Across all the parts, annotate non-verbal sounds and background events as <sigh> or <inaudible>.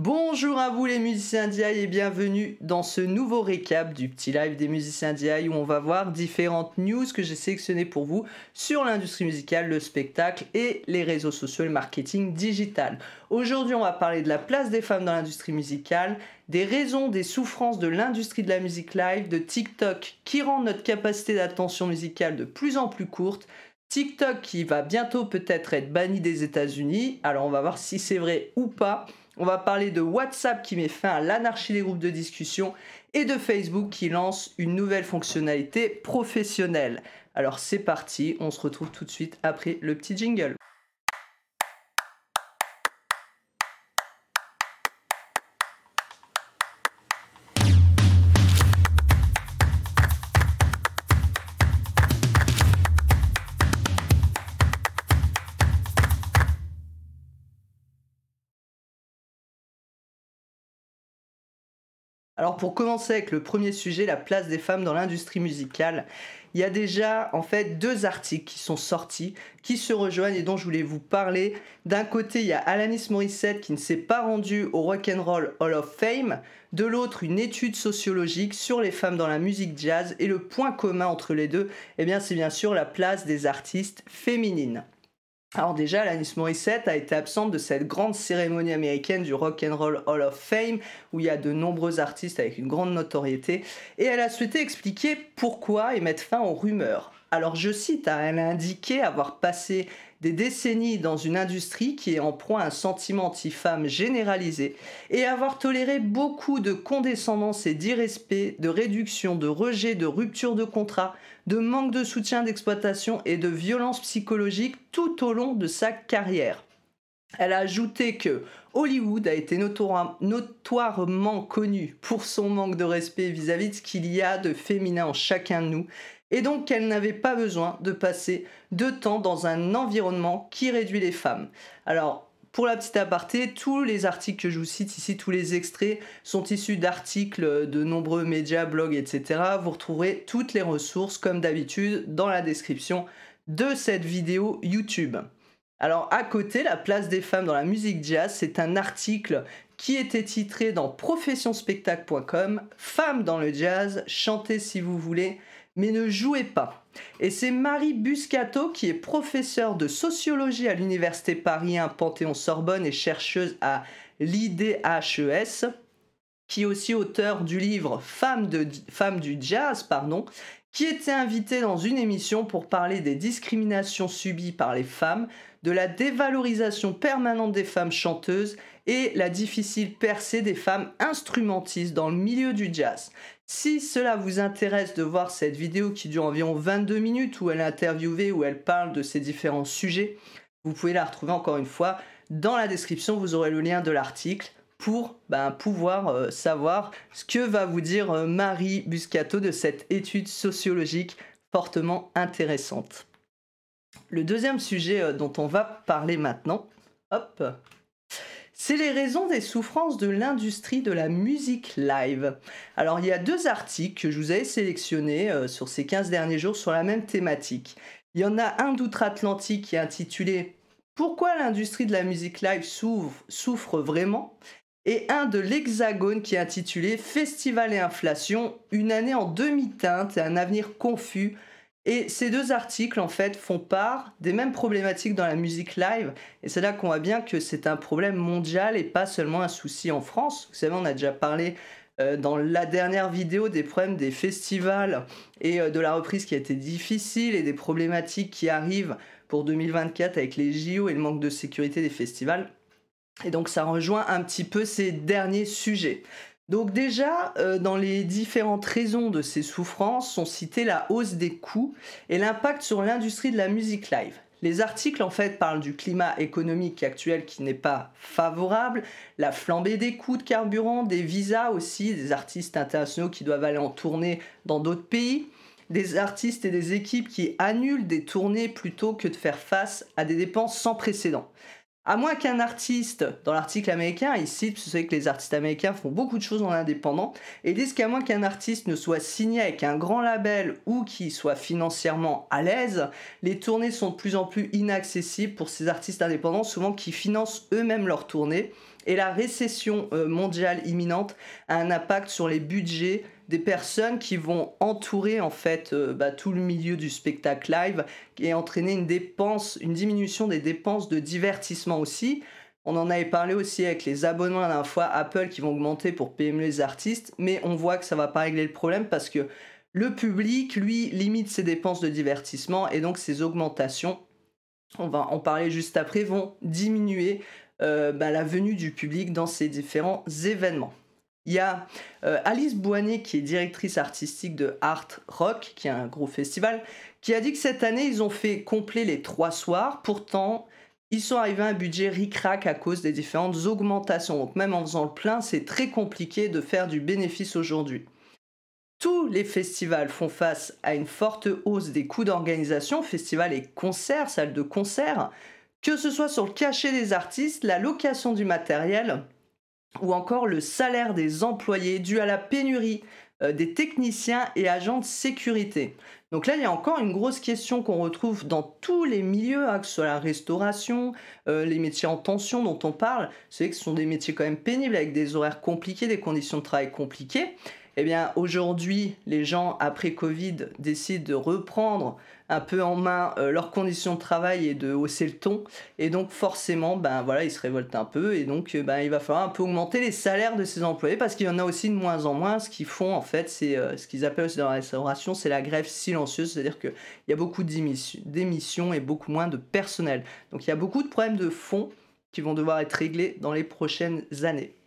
Bonjour à vous les musiciens d'IA et bienvenue dans ce nouveau récap du petit live des musiciens d'IA où on va voir différentes news que j'ai sélectionnées pour vous sur l'industrie musicale, le spectacle et les réseaux sociaux et le marketing digital. Aujourd'hui on va parler de la place des femmes dans l'industrie musicale, des raisons des souffrances de l'industrie de la musique live, de TikTok qui rend notre capacité d'attention musicale de plus en plus courte, TikTok qui va bientôt peut-être être banni des États-Unis, alors on va voir si c'est vrai ou pas. On va parler de WhatsApp qui met fin à l'anarchie des groupes de discussion et de Facebook qui lance une nouvelle fonctionnalité professionnelle. Alors c'est parti, on se retrouve tout de suite après le petit jingle. Alors pour commencer avec le premier sujet, la place des femmes dans l'industrie musicale, il y a déjà en fait deux articles qui sont sortis, qui se rejoignent et dont je voulais vous parler. D'un côté, il y a Alanis Morissette qui ne s'est pas rendue au Rock and Roll Hall of Fame. De l'autre, une étude sociologique sur les femmes dans la musique jazz. Et le point commun entre les deux, eh bien, c'est bien sûr la place des artistes féminines. Alors déjà, Alanis Morissette a été absente de cette grande cérémonie américaine du Rock and Roll Hall of Fame, où il y a de nombreux artistes avec une grande notoriété, et elle a souhaité expliquer pourquoi et mettre fin aux rumeurs. Alors je cite, hein, elle a indiqué avoir passé des décennies dans une industrie qui est en proie à un sentiment anti-femme généralisé et avoir toléré beaucoup de condescendance et d'irrespect, de réduction, de rejet, de rupture de contrat, de manque de soutien d'exploitation et de violence psychologique tout au long de sa carrière. Elle a ajouté que Hollywood a été notoirement connu pour son manque de respect vis-à-vis -vis de ce qu'il y a de féminin en chacun de nous et donc qu'elle n'avait pas besoin de passer de temps dans un environnement qui réduit les femmes. Alors, pour la petite aparté, tous les articles que je vous cite ici, tous les extraits sont issus d'articles de nombreux médias, blogs, etc. Vous retrouverez toutes les ressources, comme d'habitude, dans la description de cette vidéo YouTube. Alors à côté, la place des femmes dans la musique jazz, c'est un article qui était titré dans professionspectacle.com Femmes dans le jazz, chantez si vous voulez, mais ne jouez pas. Et c'est Marie Buscato, qui est professeure de sociologie à l'Université Paris 1 Panthéon-Sorbonne et chercheuse à l'IDHES, qui est aussi auteur du livre Femmes, du jazz, pardon, qui était invitée dans une émission pour parler des discriminations subies par les femmes, de la dévalorisation permanente des femmes chanteuses et la difficile percée des femmes instrumentistes dans le milieu du jazz. Si cela vous intéresse de voir cette vidéo qui dure environ 22 minutes où elle est interviewée, où elle parle de ces différents sujets, vous pouvez la retrouver encore une fois dans la description, vous aurez le lien de l'article pour ben, pouvoir euh, savoir ce que va vous dire euh, Marie Buscato de cette étude sociologique fortement intéressante. Le deuxième sujet euh, dont on va parler maintenant, hop, c'est les raisons des souffrances de l'industrie de la musique live. Alors il y a deux articles que je vous ai sélectionnés euh, sur ces 15 derniers jours sur la même thématique. Il y en a un d'outre-Atlantique qui est intitulé Pourquoi l'industrie de la musique live souffre, souffre vraiment? Et un de l'Hexagone qui est intitulé Festival et inflation, une année en demi-teinte et un avenir confus et ces deux articles, en fait, font part des mêmes problématiques dans la musique live. Et c'est là qu'on voit bien que c'est un problème mondial et pas seulement un souci en France. Vous savez, on a déjà parlé euh, dans la dernière vidéo des problèmes des festivals et euh, de la reprise qui a été difficile et des problématiques qui arrivent pour 2024 avec les JO et le manque de sécurité des festivals. Et donc ça rejoint un petit peu ces derniers sujets. Donc déjà, euh, dans les différentes raisons de ces souffrances sont citées la hausse des coûts et l'impact sur l'industrie de la musique live. Les articles en fait parlent du climat économique actuel qui n'est pas favorable, la flambée des coûts de carburant, des visas aussi, des artistes internationaux qui doivent aller en tournée dans d'autres pays, des artistes et des équipes qui annulent des tournées plutôt que de faire face à des dépenses sans précédent. À moins qu'un artiste, dans l'article américain, il cite, vous savez que les artistes américains font beaucoup de choses en indépendant, et disent qu'à moins qu'un artiste ne soit signé avec un grand label ou qu'il soit financièrement à l'aise, les tournées sont de plus en plus inaccessibles pour ces artistes indépendants, souvent qui financent eux-mêmes leurs tournées. Et la récession euh, mondiale imminente a un impact sur les budgets des personnes qui vont entourer en fait euh, bah, tout le milieu du spectacle live et entraîner une dépense, une diminution des dépenses de divertissement aussi. On en avait parlé aussi avec les abonnements à la fois Apple qui vont augmenter pour payer les artistes, mais on voit que ça va pas régler le problème parce que le public, lui, limite ses dépenses de divertissement et donc ses augmentations, on va en parler juste après, vont diminuer euh, bah, la venue du public dans ces différents événements. Il y a euh, Alice Boignet, qui est directrice artistique de Art Rock, qui est un gros festival, qui a dit que cette année, ils ont fait complet les trois soirs. Pourtant, ils sont arrivés à un budget ric-rac à cause des différentes augmentations. Donc même en faisant le plein, c'est très compliqué de faire du bénéfice aujourd'hui. Tous les festivals font face à une forte hausse des coûts d'organisation, festivals et concerts, salles de concert, que ce soit sur le cachet des artistes, la location du matériel, ou encore le salaire des employés dû à la pénurie euh, des techniciens et agents de sécurité. Donc là, il y a encore une grosse question qu'on retrouve dans tous les milieux, hein, que ce soit la restauration, euh, les métiers en tension dont on parle. C'est que ce sont des métiers quand même pénibles avec des horaires compliqués, des conditions de travail compliquées. Eh bien, aujourd'hui, les gens, après Covid, décident de reprendre un peu en main euh, leurs conditions de travail et de hausser le ton. Et donc, forcément, ben voilà, ils se révoltent un peu. Et donc, euh, ben, il va falloir un peu augmenter les salaires de ces employés parce qu'il y en a aussi de moins en moins. Ce qu'ils font, en fait, c'est euh, ce qu'ils appellent aussi dans la restauration, c'est la grève silencieuse. C'est-à-dire qu'il y a beaucoup d'émissions et beaucoup moins de personnel. Donc, il y a beaucoup de problèmes de fond qui vont devoir être réglés dans les prochaines années.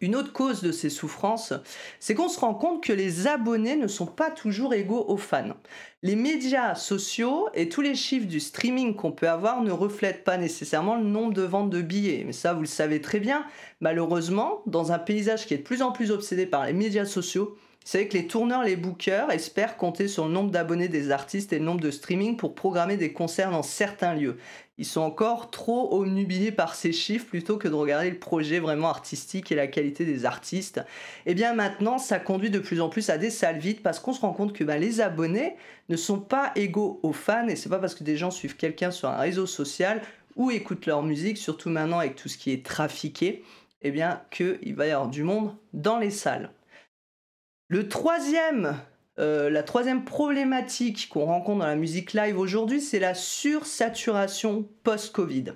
Une autre cause de ces souffrances, c'est qu'on se rend compte que les abonnés ne sont pas toujours égaux aux fans. Les médias sociaux et tous les chiffres du streaming qu'on peut avoir ne reflètent pas nécessairement le nombre de ventes de billets. Mais ça, vous le savez très bien. Malheureusement, dans un paysage qui est de plus en plus obsédé par les médias sociaux, c'est que les tourneurs, les bookers espèrent compter sur le nombre d'abonnés des artistes et le nombre de streaming pour programmer des concerts dans certains lieux. Ils sont encore trop omnubilés par ces chiffres plutôt que de regarder le projet vraiment artistique et la qualité des artistes. Et eh bien maintenant, ça conduit de plus en plus à des salles vides parce qu'on se rend compte que bah, les abonnés ne sont pas égaux aux fans et c'est pas parce que des gens suivent quelqu'un sur un réseau social ou écoutent leur musique, surtout maintenant avec tout ce qui est trafiqué, et eh bien qu'il va y avoir du monde dans les salles. Le troisième, euh, la troisième problématique qu'on rencontre dans la musique live aujourd'hui, c'est la sursaturation post-Covid.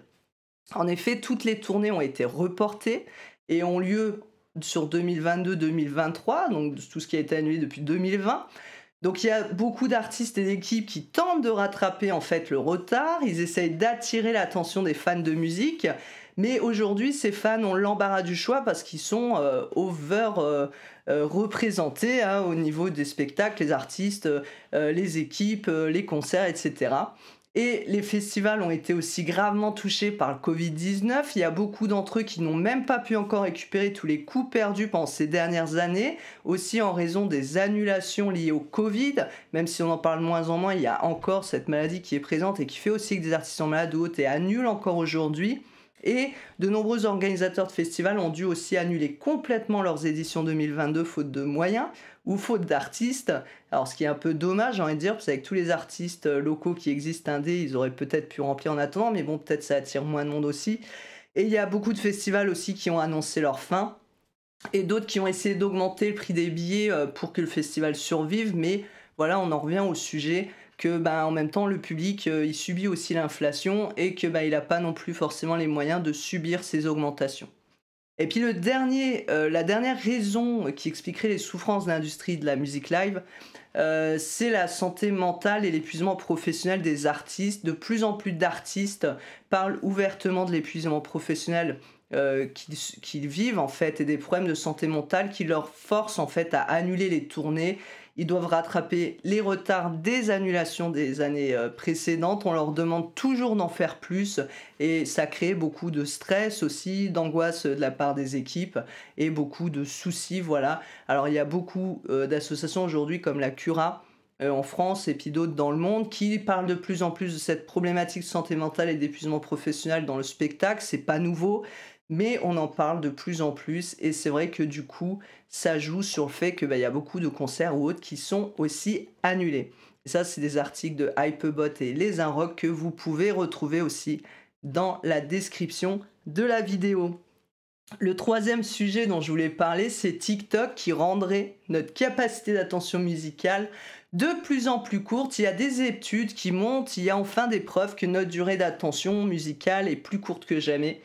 En effet, toutes les tournées ont été reportées et ont lieu sur 2022-2023, donc tout ce qui a été annulé depuis 2020. Donc il y a beaucoup d'artistes et d'équipes qui tentent de rattraper en fait le retard, ils essayent d'attirer l'attention des fans de musique mais aujourd'hui, ces fans ont l'embarras du choix parce qu'ils sont euh, over euh, euh, représentés hein, au niveau des spectacles, les artistes, les équipes, les concerts, etc. Et les festivals ont été aussi gravement touchés par le Covid-19. Il y a beaucoup d'entre eux qui n'ont même pas pu encore récupérer tous les coûts perdus pendant ces dernières années, aussi en raison des annulations liées au Covid. Même si on en parle moins en moins, il y a encore cette maladie qui est présente et qui fait aussi que des artistes sont malades ou autres et annulent encore aujourd'hui. Et de nombreux organisateurs de festivals ont dû aussi annuler complètement leurs éditions 2022 faute de moyens ou faute d'artistes. Alors ce qui est un peu dommage, j'ai envie de dire, parce qu'avec tous les artistes locaux qui existent indés, ils auraient peut-être pu remplir en attendant, mais bon, peut-être ça attire moins de monde aussi. Et il y a beaucoup de festivals aussi qui ont annoncé leur fin, et d'autres qui ont essayé d'augmenter le prix des billets euh, pour que le festival survive, mais voilà, on en revient au sujet que bah, en même temps le public euh, il subit aussi l'inflation et que bah, il n'a pas non plus forcément les moyens de subir ces augmentations. Et puis le dernier, euh, la dernière raison qui expliquerait les souffrances de l'industrie de la musique live, euh, c'est la santé mentale et l'épuisement professionnel des artistes. De plus en plus d'artistes parlent ouvertement de l'épuisement professionnel qu'ils vivent en fait et des problèmes de santé mentale qui leur forcent en fait à annuler les tournées ils doivent rattraper les retards des annulations des années euh, précédentes. On leur demande toujours d'en faire plus et ça crée beaucoup de stress aussi, d'angoisse de la part des équipes et beaucoup de soucis. Voilà. Alors il y a beaucoup euh, d'associations aujourd'hui comme la Cura euh, en France et puis d'autres dans le monde qui parlent de plus en plus de cette problématique de santé mentale et d'épuisement professionnel dans le spectacle. C'est pas nouveau, mais on en parle de plus en plus et c'est vrai que du coup ça joue sur le fait qu'il bah, y a beaucoup de concerts ou autres qui sont aussi annulés. ça c'est des articles de Hypebot et Les Inrocks que vous pouvez retrouver aussi dans la description de la vidéo. Le troisième sujet dont je voulais parler, c'est TikTok qui rendrait notre capacité d'attention musicale de plus en plus courte. Il y a des études qui montrent, il y a enfin des preuves que notre durée d'attention musicale est plus courte que jamais.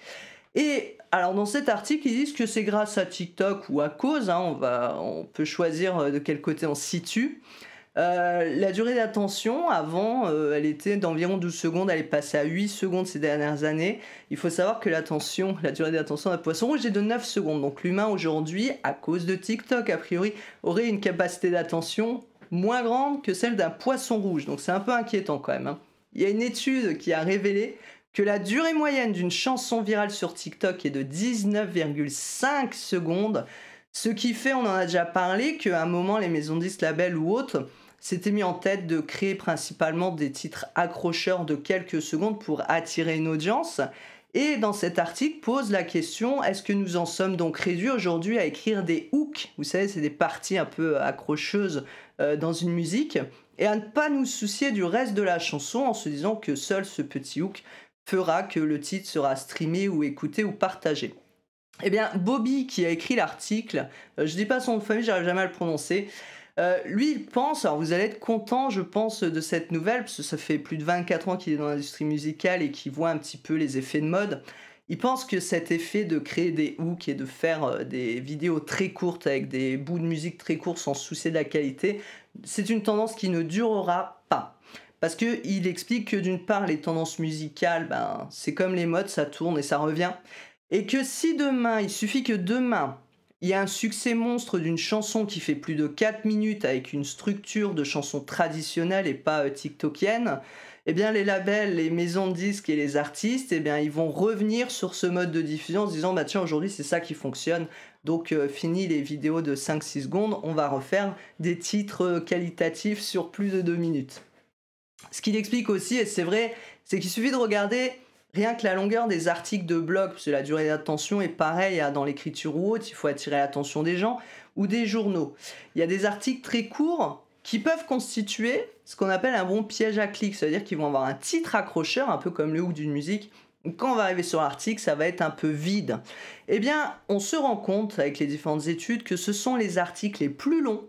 Et alors dans cet article, ils disent que c'est grâce à TikTok ou à cause, hein, on, peut choisir euh, de quel côté on situe. Euh, la durée d'attention, avant, euh, elle était d'environ 12 secondes, elle est passée à 8 secondes ces dernières années. Il faut savoir que la durée d'attention d'un poisson rouge est de 9 secondes. Donc l'humain aujourd'hui, à cause de TikTok, a priori, aurait une capacité d'attention moins grande que celle d'un poisson rouge. Donc c'est un peu inquiétant quand même. Hein. Il y a une étude qui a révélé que la durée moyenne d'une chanson virale sur TikTok est de 19,5 secondes. Ce qui fait, on en a déjà parlé, qu'à un moment, les maisons de disques, labels ou autres s'étaient mis en tête de créer principalement des titres accrocheurs de quelques secondes pour attirer une audience. Et dans cet article pose la question est-ce que nous en sommes donc réduits aujourd'hui à écrire des hooks? Vous savez, c'est des parties un peu accrocheuses euh, dans une musique et à ne pas nous soucier du reste de la chanson en se disant que seul ce petit hook fera que le titre sera streamé ou écouté ou partagé. Eh bien, Bobby, qui a écrit l'article, euh, je ne dis pas son nom de famille, j'arrive jamais à le prononcer, euh, lui, il pense, alors vous allez être content, je pense, de cette nouvelle, parce que ça fait plus de 24 ans qu'il est dans l'industrie musicale et qu'il voit un petit peu les effets de mode. Il pense que cet effet de créer des hooks et de faire euh, des vidéos très courtes avec des bouts de musique très courts sans soucier de la qualité, c'est une tendance qui ne durera. Parce qu'il explique que d'une part, les tendances musicales, ben, c'est comme les modes, ça tourne et ça revient. Et que si demain, il suffit que demain, il y a un succès monstre d'une chanson qui fait plus de 4 minutes avec une structure de chanson traditionnelle et pas euh, TikTokienne, eh bien les labels, les maisons de disques et les artistes, eh bien ils vont revenir sur ce mode de diffusion en se disant bah tiens aujourd'hui c'est ça qui fonctionne. Donc euh, fini les vidéos de 5-6 secondes, on va refaire des titres euh, qualitatifs sur plus de 2 minutes. Ce qu'il explique aussi, et c'est vrai, c'est qu'il suffit de regarder Rien que la longueur des articles de blog, parce que la durée d'attention est pareille dans l'écriture ou autre, il faut attirer l'attention des gens, ou des journaux. Il y a des articles très courts qui peuvent constituer ce qu'on appelle un bon piège à clic, c'est-à-dire qu'ils vont avoir un titre accrocheur, un peu comme le hook d'une musique. Quand on va arriver sur l'article, ça va être un peu vide. Eh bien, on se rend compte avec les différentes études que ce sont les articles les plus longs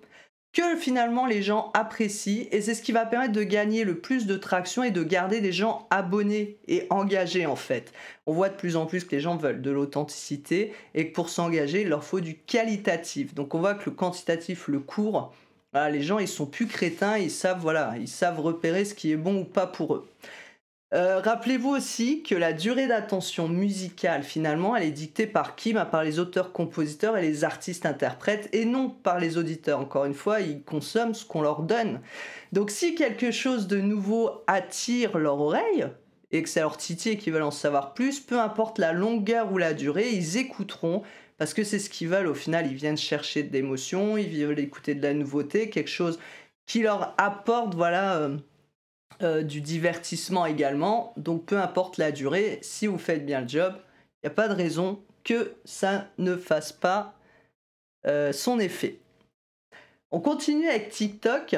que finalement les gens apprécient et c'est ce qui va permettre de gagner le plus de traction et de garder des gens abonnés et engagés en fait. On voit de plus en plus que les gens veulent de l'authenticité et que pour s'engager, il leur faut du qualitatif. Donc on voit que le quantitatif, le court, les gens ils sont plus crétins, ils savent voilà, ils savent repérer ce qui est bon ou pas pour eux. Euh, rappelez-vous aussi que la durée d'attention musicale, finalement, elle est dictée par qui? Bah, Par les auteurs-compositeurs et les artistes-interprètes, et non par les auditeurs. Encore une fois, ils consomment ce qu'on leur donne. Donc si quelque chose de nouveau attire leur oreille, et que ça leur titille et qu'ils veulent en savoir plus, peu importe la longueur ou la durée, ils écouteront parce que c'est ce qu'ils veulent. Au final, ils viennent chercher de l'émotion, ils veulent écouter de la nouveauté, quelque chose qui leur apporte, voilà... Euh, euh, du divertissement également. Donc peu importe la durée, si vous faites bien le job, il n'y a pas de raison que ça ne fasse pas euh, son effet. On continue avec TikTok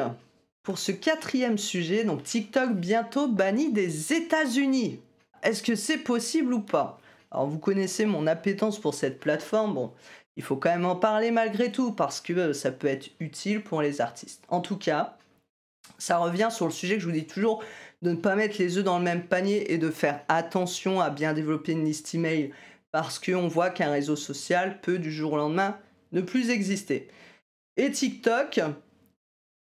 pour ce quatrième sujet. Donc TikTok bientôt banni des États-Unis. Est-ce que c'est possible ou pas? Alors vous connaissez mon appétence pour cette plateforme. Bon, il faut quand même en parler malgré tout parce que euh, ça peut être utile pour les artistes. En tout cas, ça revient sur le sujet que je vous dis toujours de ne pas mettre les œufs dans le même panier et de faire attention à bien développer une liste email parce qu'on voit qu'un réseau social peut du jour au lendemain ne plus exister. Et TikTok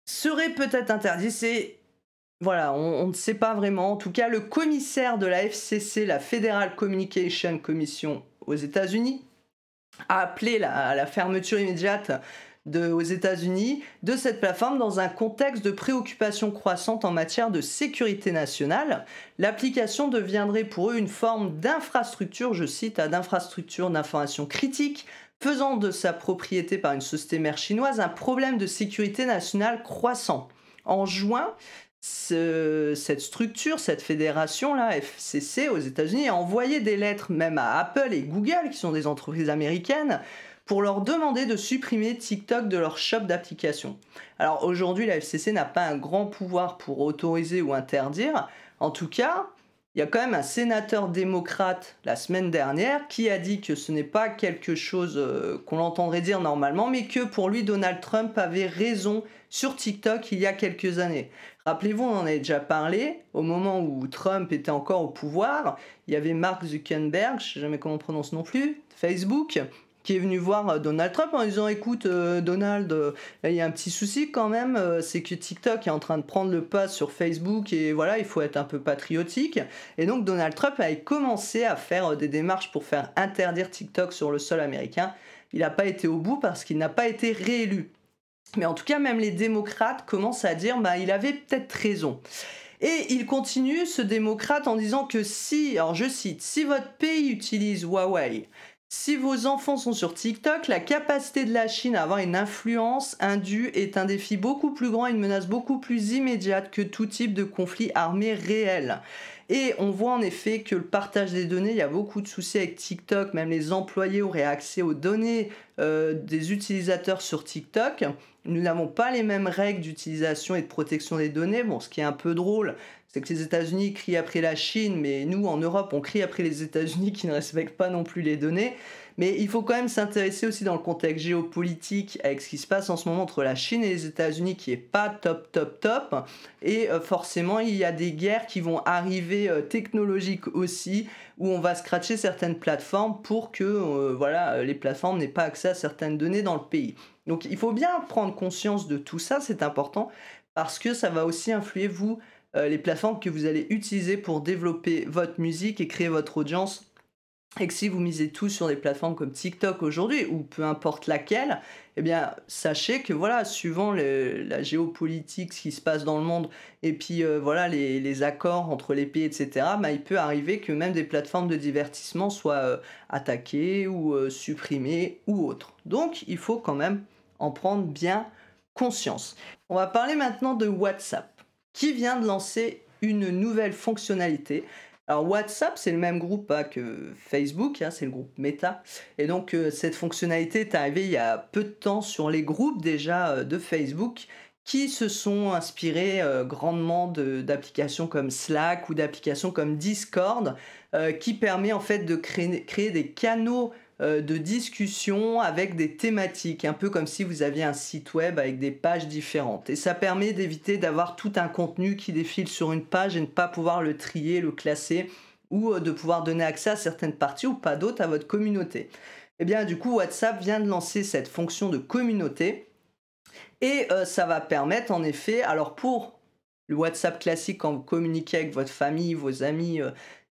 serait peut-être interdit, c'est voilà, on, ne sait pas vraiment. En tout cas, le commissaire de la FCC, la Federal Communication Commission aux États-Unis, a appelé à la fermeture immédiate aux États-Unis de cette plateforme dans un contexte de préoccupation croissante en matière de sécurité nationale. L'application deviendrait pour eux une forme d'infrastructure, je cite, d'infrastructure d'information critique, faisant de sa propriété par une société mère chinoise un problème de sécurité nationale croissant. En juin, cette structure, cette fédération là, FCC aux États-Unis, a envoyé des lettres même à Apple et Google, qui sont des entreprises américaines, pour leur demander de supprimer TikTok de leur shop d'applications. Alors aujourd'hui, la FCC n'a pas un grand pouvoir pour autoriser ou interdire. En tout cas, il y a quand même un sénateur démocrate la semaine dernière qui a dit que ce n'est pas quelque chose euh, qu'on entendrait dire normalement, mais que pour lui, Donald Trump avait raison sur TikTok il y a quelques années. Rappelez-vous, on en avait déjà parlé, au moment où Trump était encore au pouvoir, il y avait Mark Zuckerberg, je ne sais jamais comment on prononce non plus, Facebook, qui est venu voir euh, Donald Trump en disant écoute euh, Donald, euh, il y a un petit souci quand même, c'est que TikTok est en train de prendre le pas sur Facebook et voilà, il faut être un peu patriotique. Et donc Donald Trump a commencé à faire des démarches pour faire interdire TikTok sur le sol américain. Il n'a pas été au bout parce qu'il n'a pas été réélu. Mais en tout cas, même les démocrates commencent à dire bah il avait peut-être raison. Et il continue, ce démocrate, en disant que si, alors je cite, si votre pays utilise Huawei, si vos enfants sont sur TikTok, la capacité de la Chine à avoir une influence indue est un défi beaucoup plus grand, une menace beaucoup plus immédiate que tout type de conflit armé réel. Et on voit en effet que le partage des données, il y a beaucoup de soucis avec TikTok, même les employés auraient accès aux données euh, des utilisateurs sur TikTok. Nous n'avons pas les mêmes règles d'utilisation et de protection des données. Bon, ce qui est un peu drôle, c'est que les États-Unis crient après la Chine, mais nous, en Europe, on crie après les États-Unis qui ne respectent pas non plus les données. Mais il faut quand même s'intéresser aussi dans le contexte géopolitique avec ce qui se passe en ce moment entre la Chine et les États-Unis qui est pas top top top. Et euh, forcément, il y a des guerres qui vont arriver euh, technologiques aussi où on va scratcher certaines plateformes pour que euh, voilà, les plateformes n'aient pas accès à certaines données dans le pays. Donc il faut bien prendre conscience de tout ça, c'est important parce que ça va aussi influer vous les plateformes que vous allez utiliser pour développer votre musique et créer votre audience et que si vous misez tout sur des plateformes comme TikTok aujourd'hui, ou peu importe laquelle, eh bien, sachez que voilà, suivant la géopolitique, ce qui se passe dans le monde, et puis euh, voilà, les, accords entre les pays, etc., bah, il peut arriver que même des plateformes de divertissement soient euh, attaquées ou euh, supprimées ou autres. Donc, il faut quand même en prendre bien conscience. On va parler maintenant de WhatsApp, qui vient de lancer une nouvelle fonctionnalité alors WhatsApp, c'est le même groupe hein, que Facebook, hein, c'est le groupe Meta. Et donc euh, cette fonctionnalité est arrivée il y a peu de temps sur les groupes déjà euh, de Facebook qui se sont inspirés euh, grandement d'applications comme Slack ou d'applications comme Discord, qui permet en fait de créer, créer des canaux euh, de discussion avec des thématiques, un peu comme si vous aviez un site web avec des pages différentes. Et ça permet d'éviter d'avoir tout un contenu qui défile sur une page et ne pas pouvoir le trier, le classer, ou euh, de pouvoir donner accès à certaines parties ou pas d'autres à votre communauté. Et eh bien du coup, WhatsApp vient de lancer cette fonction de communauté. Et euh, ça va permettre en effet, alors pour le WhatsApp classique, quand vous communiquez avec votre famille, vos amis,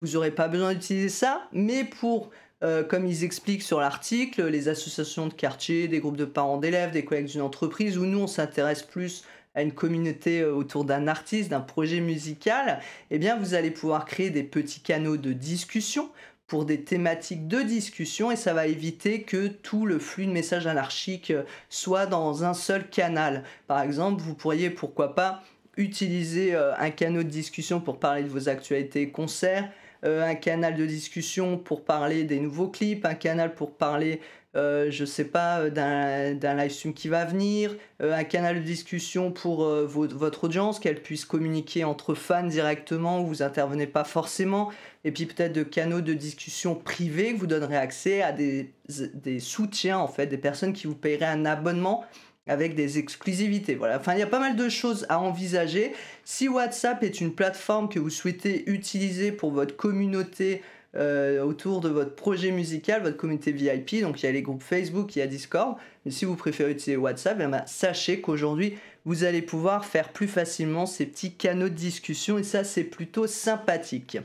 vous n'aurez pas besoin d'utiliser ça, mais pour euh, comme ils expliquent sur l'article, les associations de quartier, des groupes de parents d'élèves, des collègues d'une entreprise, où nous on s'intéresse plus à une communauté euh, autour d'un artiste, d'un projet musical, eh bien vous allez pouvoir créer des petits canaux de discussion pour des thématiques de discussion et ça va éviter que tout le flux de messages anarchiques euh, soit dans un seul canal. Par exemple, vous pourriez pourquoi pas utiliser un canal de discussion pour parler de vos actualités concerts, un canal de discussion pour parler des nouveaux clips, un canal pour parler, euh, je sais pas, euh, d'un live stream qui va venir, un canal de discussion pour votre audience, qu'elle puisse communiquer entre fans directement où vous intervenez pas forcément, et puis peut-être de canaux de discussion privés que vous donnerez accès à des, des soutiens en fait, des personnes qui vous paieraient un abonnement avec des exclusivités. Voilà. Enfin, il y a pas mal de choses à envisager. Si WhatsApp est une plateforme que vous souhaitez utiliser pour votre communauté euh, autour de votre projet musical, votre communauté VIP, donc il y a les groupes Facebook, il y a Discord, mais si vous préférez utiliser WhatsApp, eh ben, sachez qu'aujourd'hui, vous allez pouvoir faire plus facilement ces petits canaux de discussion et ça, c'est plutôt sympathique.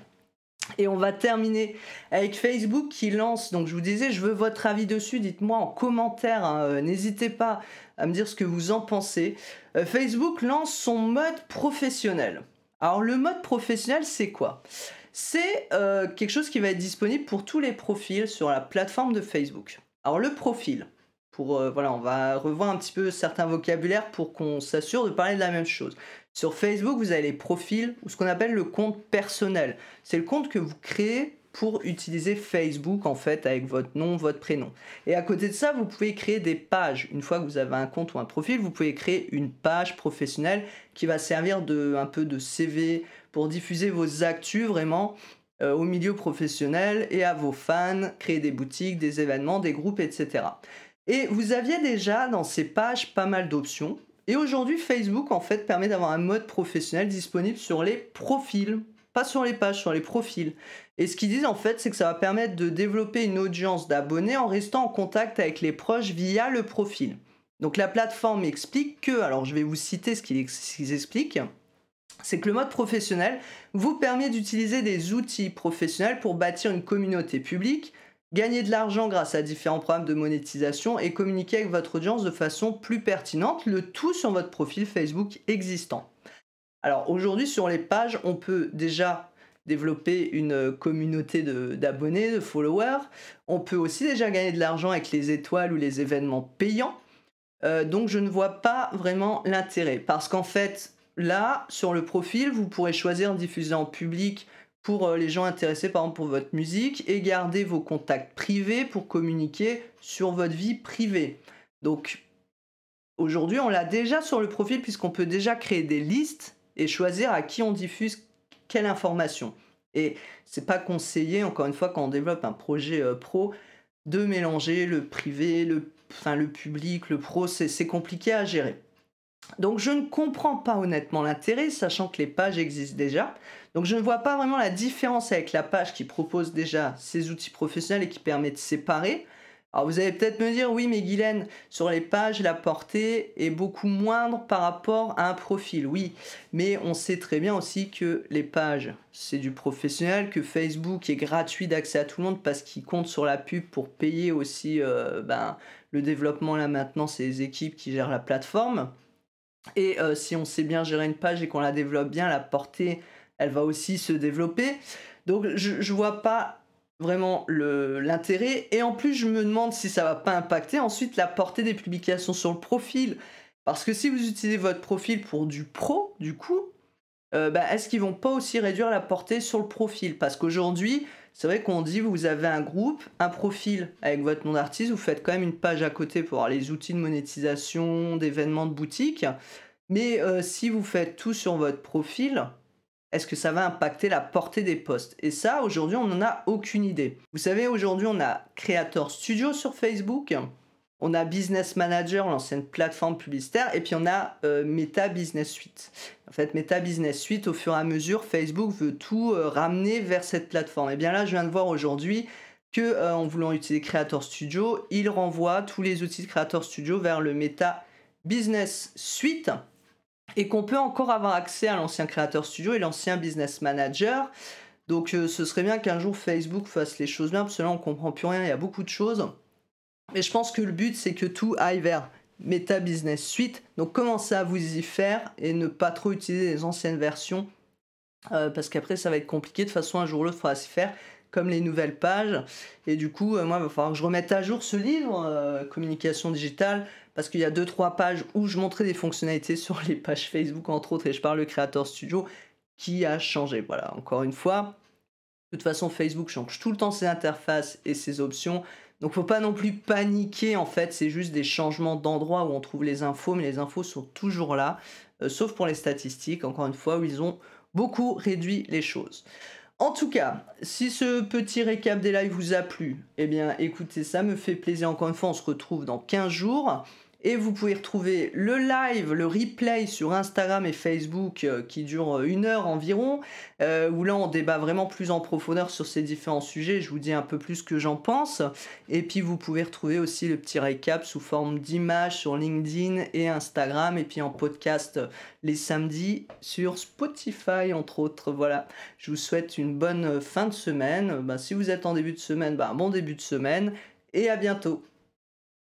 Et on va terminer avec Facebook qui lance, donc je vous disais, je veux votre avis dessus, dites-moi en commentaire, hein, euh, n'hésitez pas à me dire ce que vous en pensez. Euh, Facebook lance son mode professionnel. Alors le mode professionnel, c'est quoi? C'est euh, quelque chose qui va être disponible pour tous les profils sur la plateforme de Facebook. Alors le profil, pour voilà, on va revoir un petit peu certains vocabulaires pour qu'on s'assure de parler de la même chose. Sur Facebook, vous avez les profils ou ce qu'on appelle le compte personnel. C'est le compte que vous créez pour utiliser Facebook en fait avec votre nom, votre prénom. Et à côté de ça, vous pouvez créer des pages. Une fois que vous avez un compte ou un profil, vous pouvez créer une page professionnelle qui va servir de un peu de CV pour diffuser vos actus vraiment euh, au milieu professionnel et à vos fans, créer des boutiques, des événements, des groupes, etc. Et vous aviez déjà dans ces pages pas mal d'options. Et aujourd'hui, Facebook en fait permet d'avoir un mode professionnel disponible sur les profils, pas sur les pages, sur les profils. Et ce qu'ils disent en fait, c'est que ça va permettre de développer une audience d'abonnés en restant en contact avec les proches via le profil. Donc la plateforme explique que, alors je vais vous citer ce qu'ils expliquent, c'est que le mode professionnel vous permet d'utiliser des outils professionnels pour bâtir une communauté publique, gagner de l'argent grâce à différents programmes de monétisation et communiquer avec votre audience de façon plus pertinente, le tout sur votre profil Facebook existant. Alors aujourd'hui sur les pages, on peut déjà développer une communauté d'abonnés, de, followers. On peut aussi déjà gagner de l'argent avec les étoiles ou les événements payants. Euh, donc je ne vois pas vraiment l'intérêt parce qu'en fait là sur le profil vous pourrez choisir de diffuser en public pour euh, les gens intéressés par exemple pour votre musique et garder vos contacts privés pour communiquer sur votre vie privée. Donc aujourd'hui on l'a déjà sur le profil puisqu'on peut déjà créer des listes et choisir à qui on diffuse quelle information. Et c'est pas conseillé, encore une fois, quand on développe un projet euh, pro, de mélanger le privé, le, enfin, le public, le pro, c'est compliqué à gérer. Donc je ne comprends pas honnêtement l'intérêt, sachant que les pages existent déjà. Donc je ne vois pas vraiment la différence avec la page qui propose déjà ces outils professionnels et qui permet de séparer. Alors vous allez peut-être me dire, oui mais Guylaine, sur les pages, la portée est beaucoup moindre par rapport à un profil. Oui, mais on sait très bien aussi que les pages, c'est du professionnel, que Facebook est gratuit d'accès à tout le monde parce qu'il compte sur la pub pour payer aussi euh, ben, le développement, la maintenance et les équipes qui gèrent la plateforme. Et euh, si on sait bien gérer une page et qu'on la développe bien, la portée, elle va aussi se développer. Donc je ne vois pas vraiment l'intérêt. Et en plus, je me demande si ça va pas impacter ensuite la portée des publications sur le profil. Parce que si vous utilisez votre profil pour du pro, du coup, euh, bah, est-ce qu'ils vont pas aussi réduire la portée sur le profil? Parce qu'aujourd'hui, c'est vrai qu'on dit vous avez un groupe, un profil avec votre nom d'artiste, vous faites quand même une page à côté pour avoir les outils de monétisation, d'événements de boutique. Mais euh, si vous faites tout sur votre profil, est-ce que ça va impacter la portée des posts Et ça, aujourd'hui, on n'en a aucune idée. Vous savez, aujourd'hui, on a Creator Studio sur Facebook, on a Business Manager, l'ancienne plateforme publicitaire, et puis on a euh, Meta Business Suite. En fait, Meta Business Suite, au fur et à mesure, Facebook veut tout euh, ramener vers cette plateforme. Et bien là, je viens de voir aujourd'hui que euh, en voulant utiliser Creator Studio, il renvoie tous les outils de Creator Studio vers le Meta Business Suite et qu'on peut encore avoir accès à l'ancien Creator Studio et l'ancien Business Manager. Donc euh, ce serait bien qu'un jour Facebook fasse les choses bien, parce que là on comprend plus rien, il y a beaucoup de choses. Mais je pense que le but c'est que tout aille vers Meta Business Suite. Donc commencez à vous y faire et ne pas trop utiliser les anciennes versions. Euh, parce qu'après ça va être compliqué, de toute façon un jour ou l'autre il faudra s'y faire comme les nouvelles pages. Et du coup, euh, moi, il va falloir que je remette à jour ce livre, Communication digitale, parce qu'il y a deux trois pages où je montrais des fonctionnalités <laughs> sur les pages Facebook entre autres et je parle de Creator Studio qui a changé. Voilà, encore une fois, de toute façon Facebook change tout le temps ses interfaces et ses options. Donc faut pas non plus paniquer en fait, c'est juste des changements d'endroit où on trouve les infos, mais les infos sont toujours là, euh, sauf pour les statistiques, encore une fois, où ils ont beaucoup réduit les choses. En tout cas, si ce petit récap des lives vous a plu, eh bien écoutez, ça me fait plaisir. Encore une fois, on se retrouve dans 15 jours. Et vous pouvez retrouver le live, le replay sur Instagram et Facebook euh, qui dure euh, une heure environ, euh, où là on débat vraiment plus en profondeur sur ces différents sujets. Je vous dis un peu plus que j'en pense. Et puis vous pouvez retrouver aussi le petit récap sous forme d'images sur LinkedIn et Instagram, et puis en podcast les samedis sur Spotify entre autres. Voilà, je vous souhaite une bonne fin de semaine. Bah, si vous êtes en début de semaine, bah, bon début de semaine et à bientôt.